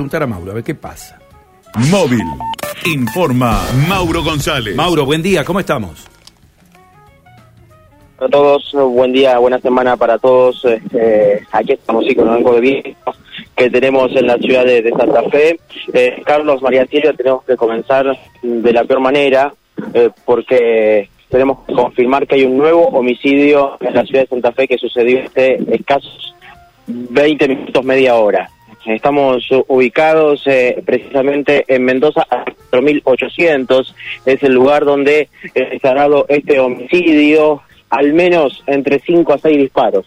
preguntar a Mauro, a ver qué pasa. Móvil. Informa Mauro González. Mauro, buen día, ¿cómo estamos? Para todos, buen día, buena semana para todos. Eh, aquí estamos sí, con el banco de vino que tenemos en la ciudad de, de Santa Fe. Eh, Carlos, María Silvia, tenemos que comenzar de la peor manera eh, porque tenemos que confirmar que hay un nuevo homicidio en la ciudad de Santa Fe que sucedió hace escasos 20 minutos, media hora. Estamos ubicados eh, precisamente en Mendoza a 4800, es el lugar donde se ha dado este homicidio, al menos entre 5 a 6 disparos.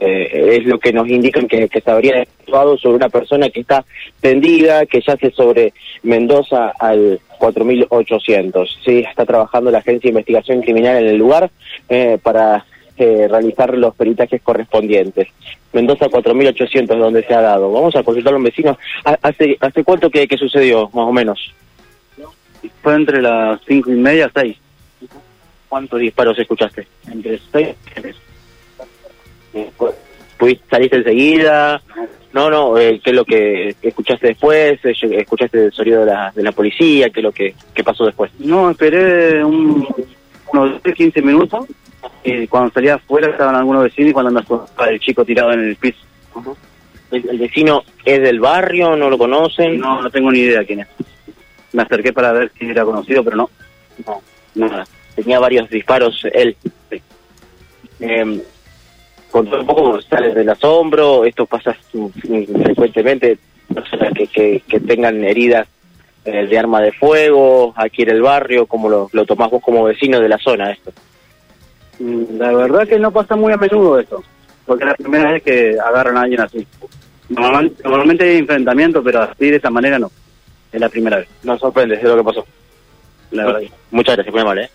Eh, es lo que nos indican que, que se habría efectuado sobre una persona que está tendida, que yace sobre Mendoza al 4800. Sí, está trabajando la Agencia de Investigación Criminal en el lugar eh, para eh, realizar los peritajes correspondientes. Mendoza 4800 es donde se ha dado. Vamos a consultar a un vecino. ¿Ha- ¿Hace, hace cuánto que, que sucedió, más o menos? Fue entre las cinco y media, seis. ¿Cuántos disparos escuchaste? Entre seis y tres. ¿Pudiste salir enseguida? No, no, eh, ¿qué es lo que escuchaste después? Eh, ¿Escuchaste el sonido de la, de la policía? ¿Qué es lo que qué pasó después? No, esperé un, unos 10, 15 minutos. Y cuando salía afuera estaban algunos vecinos y cuando asustaba el chico tirado en el piso. ¿El, el vecino es del barrio? ¿No lo conocen? No, no tengo ni idea quién es. Me acerqué para ver si era conocido, pero no. No, nada. Tenía varios disparos él. Eh, contó un poco, sales del asombro, esto pasa frecuentemente, personas que, que, que tengan heridas eh, de arma de fuego aquí en el barrio, como lo, lo tomás vos como vecino de la zona esto. Mm, La verdad que no pasa muy a menudo esto. Porque es la primera vez que agarran a alguien así. Normal- normalmente hay enfrentamiento, pero así de esa manera no. Es la primera vez. Nos sorprende, es lo que pasó. La verdad. Muchas gracias, muy amable. ¿eh?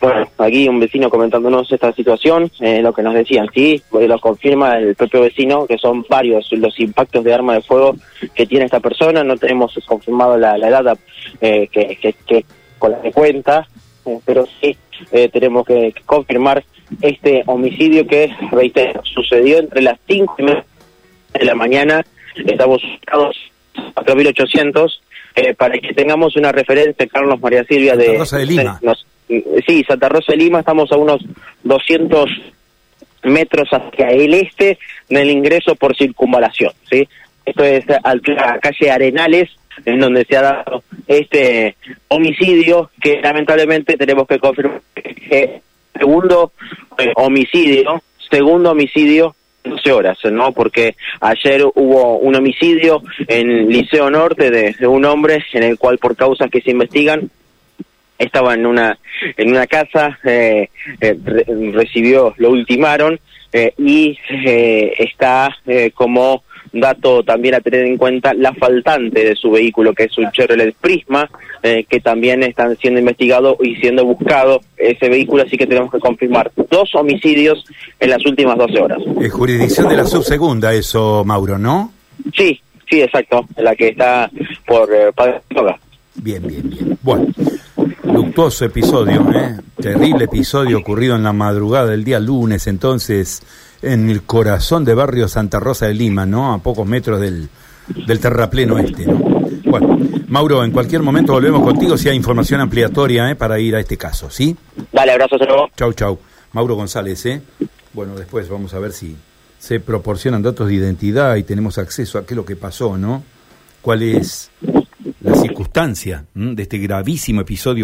Bueno, aquí un vecino comentándonos esta situación, eh, lo que nos decían, sí, eh, lo confirma el propio vecino, que son varios los impactos de arma de fuego que tiene esta persona, no tenemos confirmado la, la edad eh, que, que, que con la que cuenta, eh, pero sí eh, tenemos que, que confirmar este homicidio que, reitero, sucedió entre las 5 y media de la mañana, estamos ubicados a 4800, eh, para que tengamos una referencia, Carlos María Silvia, de... Santa Rosa de Lima. nos- sí, Santa Rosa de Lima, estamos a unos 200 metros hacia el este del ingreso por circunvalación, ¿sí? Esto es al- la calle Arenales, en donde se ha dado este homicidio que lamentablemente tenemos que confirmar que segundo eh, homicidio, segundo homicidio 12 horas, ¿no? Porque ayer hubo un homicidio en Liceo Norte de, un hombre en el cual por causas que se investigan estaba en una en una casa eh, eh, re- recibió lo ultimaron eh, y eh, está como dato también a tener en cuenta la faltante de su vehículo que es un Chevrolet Prisma eh, que también están siendo investigado y siendo buscado ese vehículo así que tenemos que confirmar dos homicidios en las últimas 12 horas Es jurisdicción de la subsegunda eso, Mauro, ¿no? sí sí exacto la que está por eh, Padre. Bien, bien, bien. Bueno, luctuoso episodio, ¿eh? Terrible episodio ocurrido en la madrugada del día lunes, entonces, en el corazón de barrio Santa Rosa de Lima, ¿no? A pocos metros del, del terrapleno este, ¿no? Bueno, Mauro, en cualquier momento volvemos contigo si hay información ampliatoria, ¿eh? Para ir a este caso, ¿sí? dale abrazo hasta luego. Chau, chau. Mauro González, ¿eh? Bueno, después vamos a ver si se proporcionan datos de identidad y tenemos acceso a qué es lo que pasó, ¿no? ¿Cuál es la circunstancia ¿m? de este gravísimo episodio?